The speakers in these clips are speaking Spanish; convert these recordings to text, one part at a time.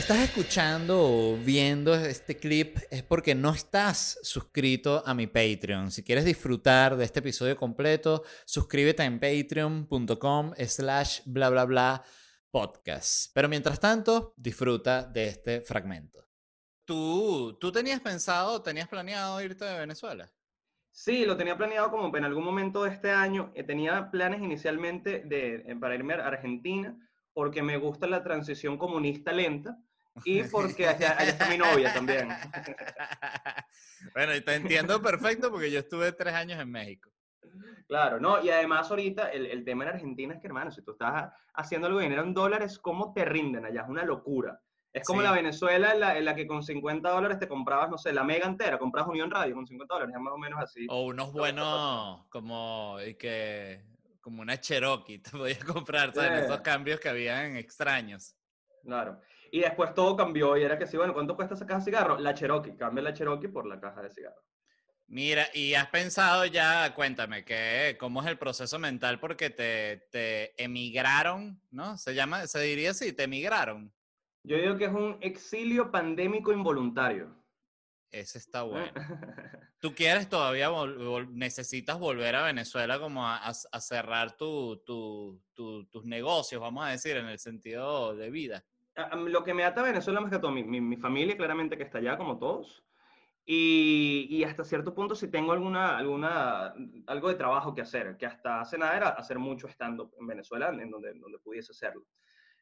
estás escuchando o viendo este clip es porque no estás suscrito a mi Patreon. Si quieres disfrutar de este episodio completo, suscríbete en patreon.com slash bla bla bla podcast. Pero mientras tanto, disfruta de este fragmento. ¿Tú, ¿Tú tenías pensado, tenías planeado irte de Venezuela? Sí, lo tenía planeado como en algún momento de este año. Eh, tenía planes inicialmente de, eh, para irme a Argentina porque me gusta la transición comunista lenta y porque allá, está mi novia también. bueno, y te entiendo perfecto porque yo estuve tres años en México. Claro, no, y además ahorita el, el, tema en Argentina es que, hermano, si tú estás haciendo algo de dinero en dólares, ¿cómo te rinden allá? Es una locura. Es como la Venezuela en la, en la, que con 50 dólares te comprabas, no sé, la mega entera, comprabas Unión Radio con 50 dólares, es más o menos así. O unos buenos, como, y que como una Cherokee, te podías comprar, ¿sabes? Esos cambios que habían extraños. Claro. Y después todo cambió y era que sí, bueno, ¿cuánto cuesta esa caja de cigarro? La Cherokee, cambia la Cherokee por la caja de cigarro. Mira, y has pensado ya, cuéntame, que, ¿cómo es el proceso mental? Porque te, te emigraron, ¿no? Se llama, se diría así, te emigraron. Yo digo que es un exilio pandémico involuntario. Ese está bueno. ¿Tú quieres todavía, necesitas volver a Venezuela como a, cerrar tu, tus negocios, vamos a decir, en el sentido de vida? Lo que me ata a Venezuela más que todo, mi, mi, familia claramente que está allá como todos. Y, y, hasta cierto punto si tengo alguna, alguna, algo de trabajo que hacer, que hasta hace nada era hacer mucho stand-up en Venezuela, en donde, donde pudiese hacerlo.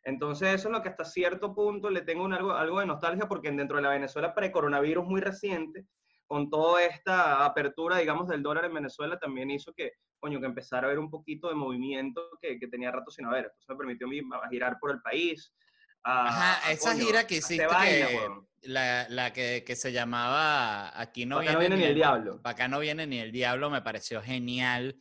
Entonces eso es lo que hasta cierto punto le tengo un algo, algo de nostalgia porque dentro de la Venezuela pre-coronavirus muy reciente, con toda esta apertura, digamos, del dólar en Venezuela, también hizo que, coño, que empezara a haber un poquito de movimiento que, que tenía rato sin haber. Entonces me permitió a mí girar por el país. Ajá, esa gira que hiciste, que, la, la que, que, se llamaba Aquí no, viene, no viene, ni el, diablo. Acá no viene ni el diablo, me pareció genial.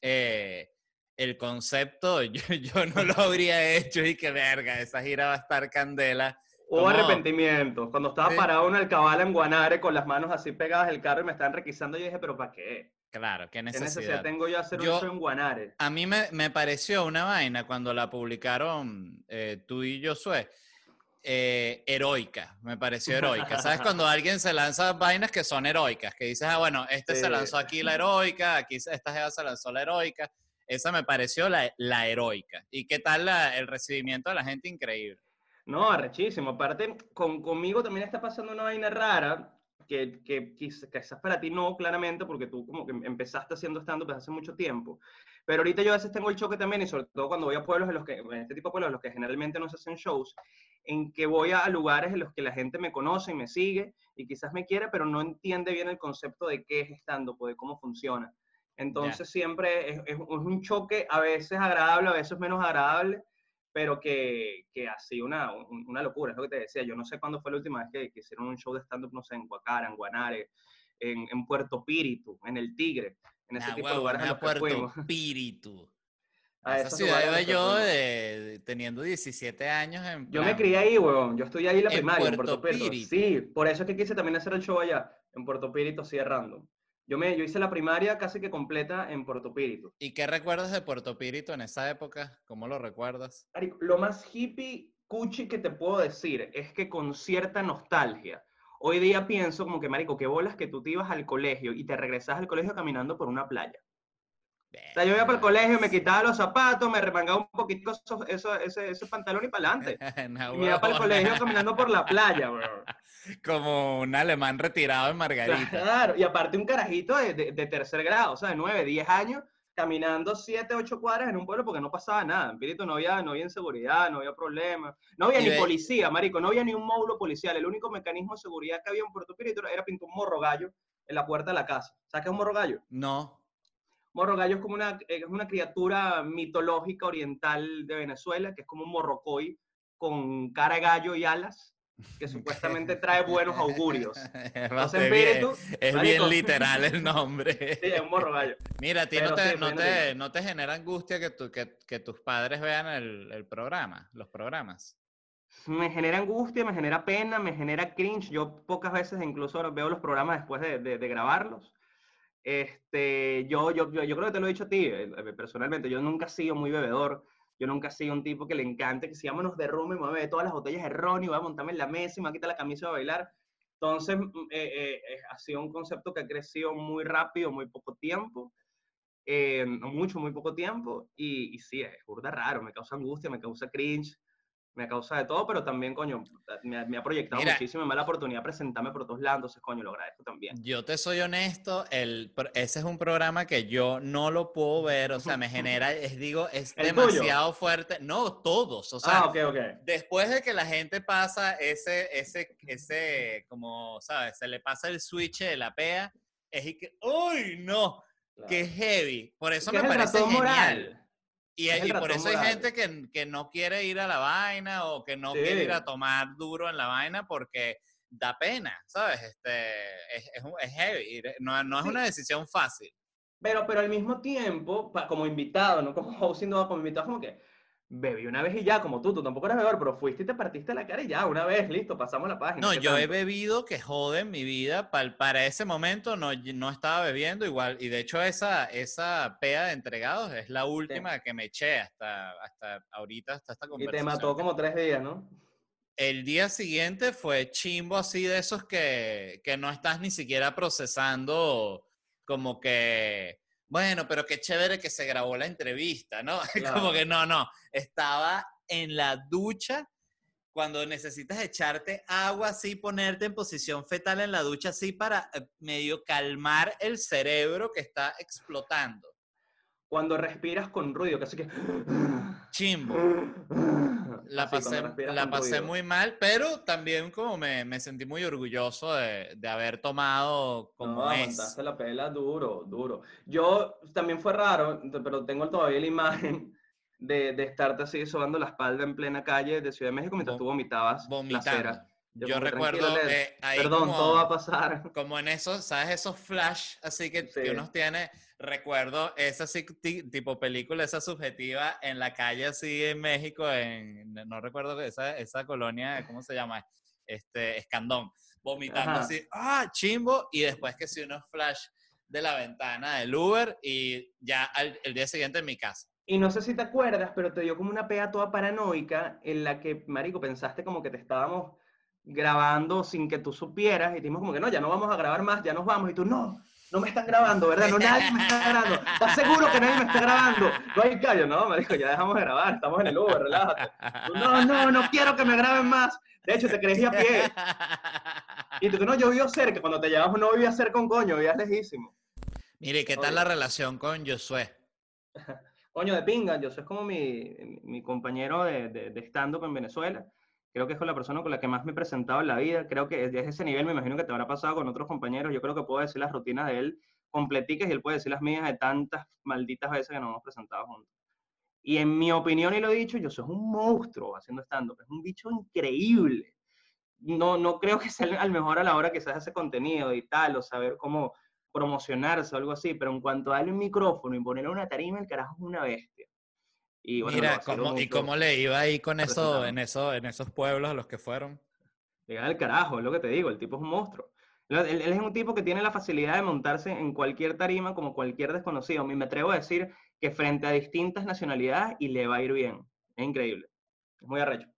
Eh, el concepto, yo, yo, no lo habría hecho y que verga, esa gira va a estar candela. Hubo arrepentimiento. Cuando estaba parado en el cabal en Guanare con las manos así pegadas al carro y me estaban requisando, yo dije, pero ¿para qué? Claro, ¿qué necesidad? ¿Qué necesidad tengo yo hacer un show en Guanare? A mí me, me, pareció una vaina cuando la publicaron eh, tú y Josué. Eh, heroica, me pareció heroica. ¿Sabes? Cuando alguien se lanza vainas que son heroicas, que dices, ah, bueno, este se lanzó aquí la heroica, aquí esta jeva se lanzó la heroica. Esa me pareció la, la heroica. ¿Y qué tal el recibimiento de la gente? Increíble. No, arrechísimo. Aparte, con, conmigo también está pasando una vaina rara, que, que quizás para ti no, claramente, porque tú como que empezaste haciendo stand-up desde hace mucho tiempo. Pero ahorita yo a veces tengo el choque también, y sobre todo cuando voy a pueblos en los que, en este tipo de pueblos en los que generalmente no se hacen shows, en que voy a lugares en los que la gente me conoce y me sigue, y quizás me quiere, pero no entiende bien el concepto de qué es stand-up, de cómo funciona. Entonces siempre es, es, un choque a veces agradable, a veces menos agradable, pero que, que así una, una locura, es lo que te decía. Yo no sé cuándo fue la última vez que, que hicieron un show de stand-up, no sé, en Guacara, en Guanare, en, en, Puerto Píritu, en El Tigre, en ese tipo de lugares. En Puerto Píritu. A esa ciudad iba yo de, teniendo 17 años. En yo me crié ahí, weón. Yo estoy ahí la primaria, en Puerto Píritu. Sí, por eso es que quise también hacer el show allá, en Puerto Píritu, así de random. Yo, me, yo hice la primaria casi que completa en Puerto Píritu. ¿Y qué recuerdas de Puerto Píritu en esa época? ¿Cómo lo recuerdas? Lo más hippie, cuchi que te puedo decir es que con cierta nostalgia, hoy día pienso como que, marico, qué bolas que tú te ibas al colegio y te regresas al colegio caminando por una playa. O sea, yo iba para el colegio, me quitaba los zapatos, me remangaba un poquito eso, ese, ese, pantalón y para adelante. y iba para el colegio caminando por la playa, bro. Como un alemán retirado en Margarita. Claro, y aparte un carajito de, de, tercer grado, o sea, de nueve, diez años, caminando siete, ocho cuadras en un pueblo porque no pasaba nada. En Pirito no había, no había inseguridad, no había problemas. No había ni policía, marico, no había ni un módulo policial. El único mecanismo de seguridad que había en Puerto Pirito era pintar un morro gallo en la puerta de la casa. ¿Sabes qué es un morro gallo? No. Morro gallo es como una, es una criatura mitológica oriental de Venezuela, que es como un morrocoy con cara de gallo y alas que supuestamente trae buenos augurios. es bien literal el nombre. sí, es un morro gallo. Mira, ti no te, no, te, no te, genera angustia que, tu, que, que tus padres vean el, el, programa, los programas. Me genera angustia, me genera pena, me genera cringe. Yo pocas veces incluso veo los programas después de, de, de grabarlos. Este, yo, yo, yo, yo, creo que te lo he dicho a ti, eh, personalmente, yo nunca he sido muy bebedor Yo nunca he sido un tipo que le encante que si vámonos de rumbo y me voy a beber todas las botellas de ron y voy a montarme en la mesa y me voy a quitar la camisa y a bailar. Entonces, mm, eh, eh, eh, ha sido un concepto que ha crecido muy rápido, muy poco tiempo, eh, mucho, muy poco tiempo, y, y sí, es burda raro, me causa angustia, me causa cringe, me causa de todo, pero también, coño, me, ha- me ha proyectado Mira. muchísimo, me da la oportunidad de presentarme por todos lados, entonces, coño, lo agradezco también. Yo te soy honesto, el, ese es un programa que yo no lo puedo ver, o sea, me genera, es, digo, es demasiado fuerte. No, todos, o sea, ah, ok, ok. después de que la gente pasa ese, ese, ese, como, ¿sabes? Se le pasa el switch de la pea, es y que, ¡uy, no! ¡Qué heavy! Por eso me es parece genial. moral. Y, Es el y por eso hay gente que, que no quiere ir a la vaina o que no quiere ir Sí. a tomar duro en la vaina porque da pena, ¿sabes? Este, es, es, es heavy, ir- no, no es Sí. una decisión fácil. Pero, pero al mismo tiempo, como invitado, no como host, sino como invitado, como que bebí una vez y ya, como tú, tú tampoco eres bebedor, pero fuiste y te partiste la cara y ya, una vez, listo, pasamos la página. No, ¿qué yo he bebido que jode en mi vida. Para, para ese momento no, no estaba bebiendo igual. Y de hecho esa, esa pea de entregados es la última que me eché hasta, hasta ahorita, hasta esta Y conversación. te mató como tres días, ¿no? El día siguiente fue chimbo así de esos que, que no estás ni siquiera procesando como que, bueno, pero qué chévere que se grabó la entrevista, ¿no? Como que no, no, estaba en la ducha cuando necesitas echarte agua así, ponerte en posición fetal en la ducha así para eh, medio calmar el cerebro que está explotando. Cuando respiras con ruido, que así que... Chimbo. La pasé, la pasé muy mal, pero también como me, me sentí muy orgulloso de, de haber tomado como no, es. aguantaste la pela duro, duro. Yo también fue raro, pero tengo todavía la imagen de, de estarte así sobando la espalda en plena calle de Ciudad de México mientras Vom- tú vomitabas la Vomitando. cera. Yo, que, recuerdo "Tranquilo, Led, eh, ahí Perdón, como, todo va a pasar. como en esos, ¿sabes? Esos flash así que, que Sí. uno tiene. Recuerdo esa así, ti- tipo película, esa subjetiva en la calle así en México, en, no recuerdo esa, esa colonia, ¿cómo se llama? Este, Escandón. Vomitando Ajá. así, ah, chimbo, y después que sí unos flash de la ventana del Uber y ya al- el día siguiente en mi casa. Y no sé si te acuerdas, pero te dio como una pea toda paranoica en la que, marico, pensaste como que te estábamos grabando sin que tú supieras y dijimos como que no, ya no vamos a grabar más, ya nos vamos. Y tú, no, no me están grabando, ¿verdad? No, nadie me está grabando. ¿Estás seguro que nadie me está grabando? No hay callo, no, marico, ya dejamos de grabar, estamos en el Uber, relájate. No, no, no quiero que me graben más. De hecho, te creí a pie. Y tú, no, yo vivo cerca. Cuando te llevamos no vivía cerca un coño, vivías lejísimo. Mire, ¿qué tal Oye. la relación con Josué? Coño, de pinga, yo soy como mi, mi compañero de, de, de stand-up en Venezuela. Creo que es con la persona con la que más me he presentado en la vida. Creo que desde ese nivel me imagino que te habrá pasado con otros compañeros. Yo creo que puedo decir las rutinas de él completicas y él puede decir las mías de tantas malditas veces que nos hemos presentado juntos. Y en mi opinión, y lo he dicho, yo soy un monstruo haciendo stand-up. Es un bicho increíble. No, no creo que sea al mejor a la hora que se hace contenido y tal, o saber cómo promocionarse o algo así, pero en cuanto a darle un micrófono y ponerle una tarima, el carajo es una bestia. Y bueno, Mira, ¿cómo, ¿y cómo le iba ahí con eso, en, eso, en esos pueblos a los que fueron? Llegar al carajo, es lo que te digo, el tipo es un monstruo. Él, él- es un tipo que tiene la facilidad de montarse en cualquier tarima como cualquier desconocido. Me atrevo a decir que frente a distintas nacionalidades y le va a ir bien. Es increíble. Es muy arrecho.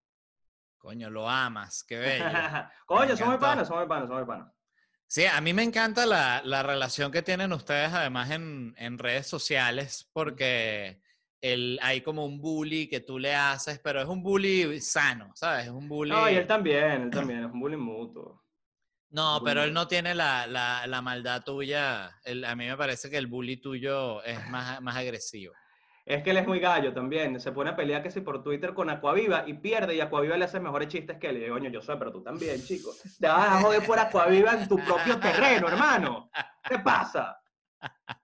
Coño, lo amas, qué bello. Coño, somos panos, somos panos, somos panos. Sí, a mí me encanta la, la relación que tienen ustedes además en, en redes sociales porque el, hay como un bully que tú le haces, pero es un bully sano, ¿sabes? Es un bully... No, y él también, él también, es un bullying mutuo. No, bully pero él no tiene la, la, la maldad tuya. El- a mí me parece que el bully tuyo es más, más agresivo. Es que él es muy gallo también. Se pone a pelear que si por Twitter con Aquaviva y pierde y Aquaviva le hace mejores chistes que él. Y digo, coño, yo soy, pero tú también, chico. Te vas a joder por Aquaviva en tu propio terreno, hermano. ¿Qué pasa?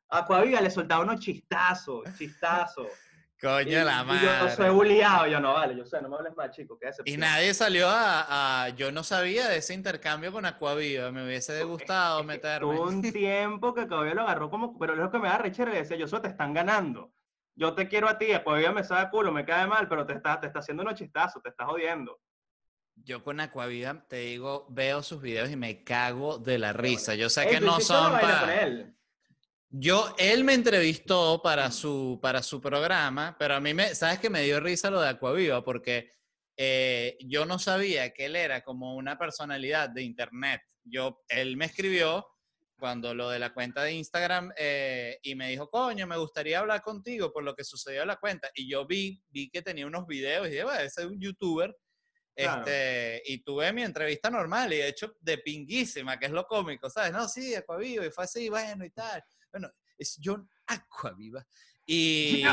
Aquaviva le soltaba unos chistazos, chistazos. Coño, y, la y yo madre. soy bulliado. Yo no, vale, yo sé, no me hables más, chico. Qué Y nadie salió a, a- Yo no sabía de ese intercambio con Aquaviva. Me hubiese gustado meterme. Tuvo un tiempo que Aquaviva lo agarró como... Pero es lo que me da rechera. Le decía, yo soy, te están ganando. Yo te quiero a ti. Aquaviva me sabe culo, me cae mal, pero te está, te está haciendo unos chistazos, te está jodiendo. Yo con Aquaviva, te digo, veo sus videos y me cago de la risa. Yo sé que no son para... Yo, él me entrevistó para su, para su programa, pero a mí me, ¿sabes que me dio risa lo de Aquaviva? Porque eh, yo no sabía que él era como una personalidad de internet. Yo, él me escribió cuando lo de la cuenta de Instagram eh, y me dijo, coño, me gustaría hablar contigo por lo que sucedió en la cuenta. Y yo vi, vi que tenía unos videos y dije, bueno, ese es un youtuber. Este, y tuve mi entrevista normal y de hecho de pinguísima, que es lo cómico, ¿sabes? No, sí, Aquaviva, y fue así, bueno, y tal. Bueno, es John Aquaviva. Y,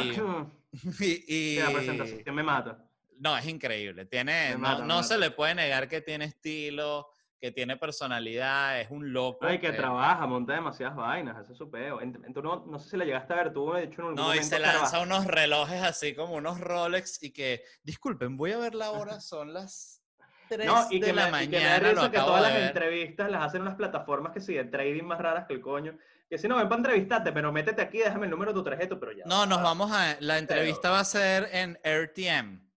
y, y, la presentación me mata. No, es increíble. Tiene, no, no se le puede negar que tiene estilo, que tiene personalidad, es un loco. Ay, que eh. trabaja, monta demasiadas vainas, es su peo. no, no, sé si le llegaste a ver, tú de hecho en un No, y se lanza unos relojes así como unos Rolex y que, disculpen, voy a ver la hora, son las 3 no, y de que la mañana. Y que me da que todas las entrevistas las hacen unas plataformas que de trading más raras que el coño. Que si no, ven para entrevistarte, pero métete aquí, déjame el número de tu tarjeta, pero ya. No, nos vamos a... La entrevista va a ser en RTM.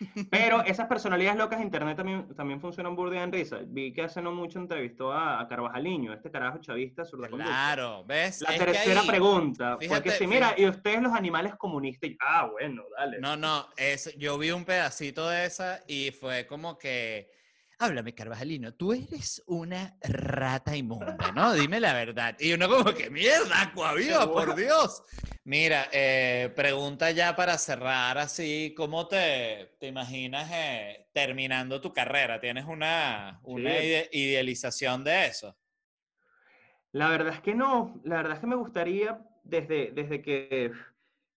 Pero esas personalidades locas de internet también, también funcionan burda en risa. Vi que hace no mucho entrevistó a, a Carvajaliño, este carajo chavista sur Claro, ¿ves? La tercera pregunta. porque si, mira, y ustedes los animales comunistas, ah, bueno, dale. No, no, es, yo vi un pedacito de esa y fue como que háblame, Carvajalino, tú eres una rata inmunda, ¿no? Dime la verdad. Y uno como que, mierda, Coaviva, por Dios. Mira, eh, pregunta ya para cerrar así, ¿cómo te, te imaginas eh, terminando tu carrera? ¿Tienes una, una idealización de eso? La verdad es que no, la verdad es que me gustaría, desde, desde que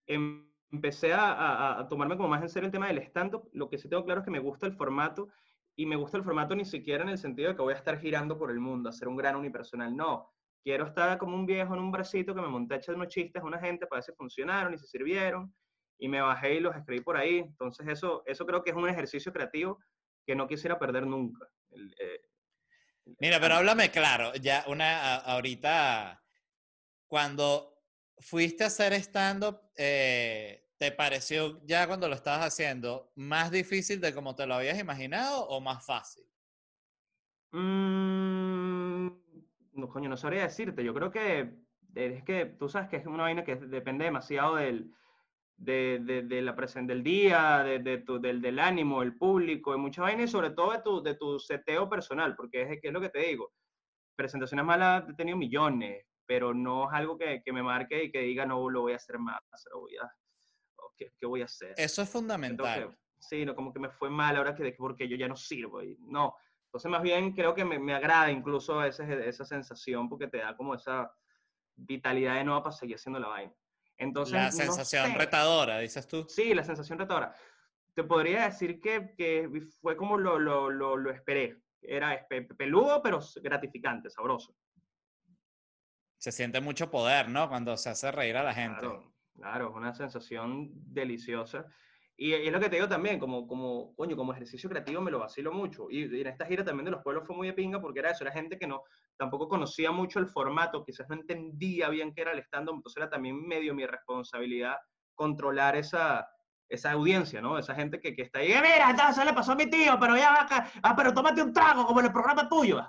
empecé a, a tomarme como más en serio el tema del stand-up, lo que sí tengo claro es que me gusta el formato y me gusta el formato ni siquiera en el sentido de que voy a estar girando por el mundo, a ser un gran unipersonal, no. Quiero estar como un viejo en un bracito que me monté a echar unos chistes a una gente para ver si funcionaron y si sirvieron, y me bajé y los escribí por ahí. Entonces eso, eso creo que es un ejercicio creativo que no quisiera perder nunca. Eh, Mira, pero háblame claro, ya una, ahorita, cuando fuiste a hacer stand-up, eh, ¿Te pareció ya cuando lo estabas haciendo más difícil de como te lo habías imaginado o más fácil? Mm, no, coño, no sabría decirte. Yo creo que es que tú sabes que es una vaina que depende demasiado del, de, de, la presencia del día, de, tu, del, del, ánimo, el público, de muchas vainas y sobre todo de tu, de tu seteo personal, porque es, es lo que te digo. Presentaciones malas he tenido millones, pero no es algo que, que me marque y que diga, no, lo voy a hacer más, lo voy a ¿qué, voy a hacer? Eso es fundamental. sí, no, como que me fue mal ahora que porque yo ya no sirvo. Y, no, entonces más bien creo que me, me agrada incluso esa, esa sensación porque te da como esa vitalidad de nuevo para seguir haciendo la vaina. Entonces, la sensación retadora, dices tú. Sí, la sensación retadora. Te podría decir que, que fue como lo, lo, lo, lo, esperé. Era peludo, pero gratificante, sabroso. Se siente mucho poder, ¿no? Cuando se hace reír a la gente. Claro, es una sensación deliciosa. Y, es lo que te digo también, como, como, coño, como ejercicio creativo me lo vacilo mucho. Y, en esta gira también de los pueblos fue muy de pinga porque era eso, era gente que no, tampoco conocía mucho el formato, quizás no entendía bien qué era el stand-up, entonces era también medio mi responsabilidad controlar esa, esa audiencia, ¿no? Esa gente que, que está ahí, eh, mira, se le pasó a mi tío, pero ya, acá, ah, pero tómate un trago como en el programa tuyo.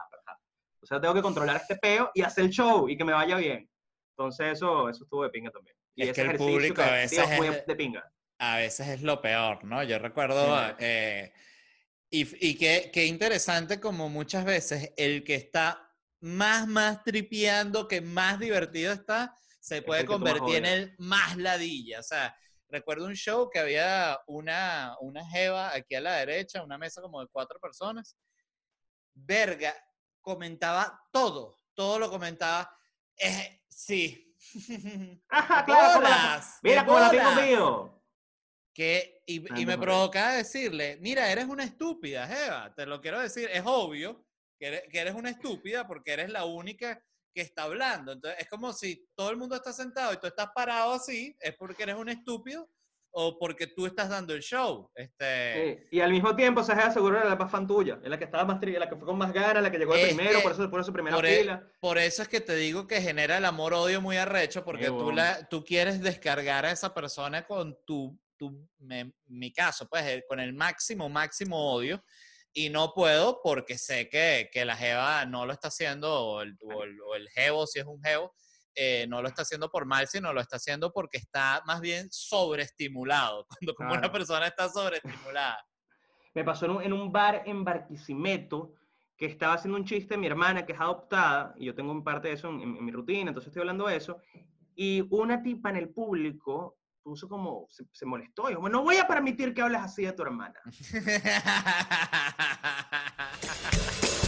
O sea, tengo que controlar este peo y hacer el show y que me vaya bien. Entonces eso, eso estuvo de pinga también. Y es que el público a veces es, de pinga. a veces es lo peor, ¿no? Yo recuerdo, eh, y, y qué, qué, interesante como muchas veces el que está más, más tripeando, que más divertido está, se puede convertir en el más ladilla. O sea, recuerdo un show que había una, una jeva aquí a la derecha, una mesa como de cuatro personas. Verga, comentaba todo, todo lo comentaba. Eh, sí, Ajá, claro. mira, como el amigo mío. Que, y, y me provoca decirle, mira, eres una estúpida, Jeva, te lo quiero decir, es obvio que eres, que eres una estúpida porque eres la única que está hablando. Entonces, es como si todo el mundo está sentado y tú estás parado así, es porque eres un estúpido o porque tú estás dando el show. Este... Y al mismo tiempo, se aseguró era la más fan tuya, la que estaba más la que fue con más ganas, la que llegó primero, por eso por su primera e, fila. por eso es que te digo que genera el amor-odio muy arrecho, porque tú, la, tú quieres descargar a esa persona con tu, tu mi caso, pues eh, con el máximo, máximo odio. Y no puedo porque sé que, que la Jeva no lo está haciendo, o el, o el, o el Jevo, si es un Jevo, eh, no lo está haciendo por mal, sino lo está haciendo porque está más bien sobreestimulado. Cuando como una Claro. persona está sobreestimulada. Me pasó en un, en un bar en Barquisimeto que estaba haciendo un chiste mi hermana que es adoptada, y yo tengo un parte de eso en, en- en mi rutina, entonces estoy hablando de eso, y una tipa en el público puso como, se, se molestó, y dijo, no voy a permitir que hables así de tu hermana.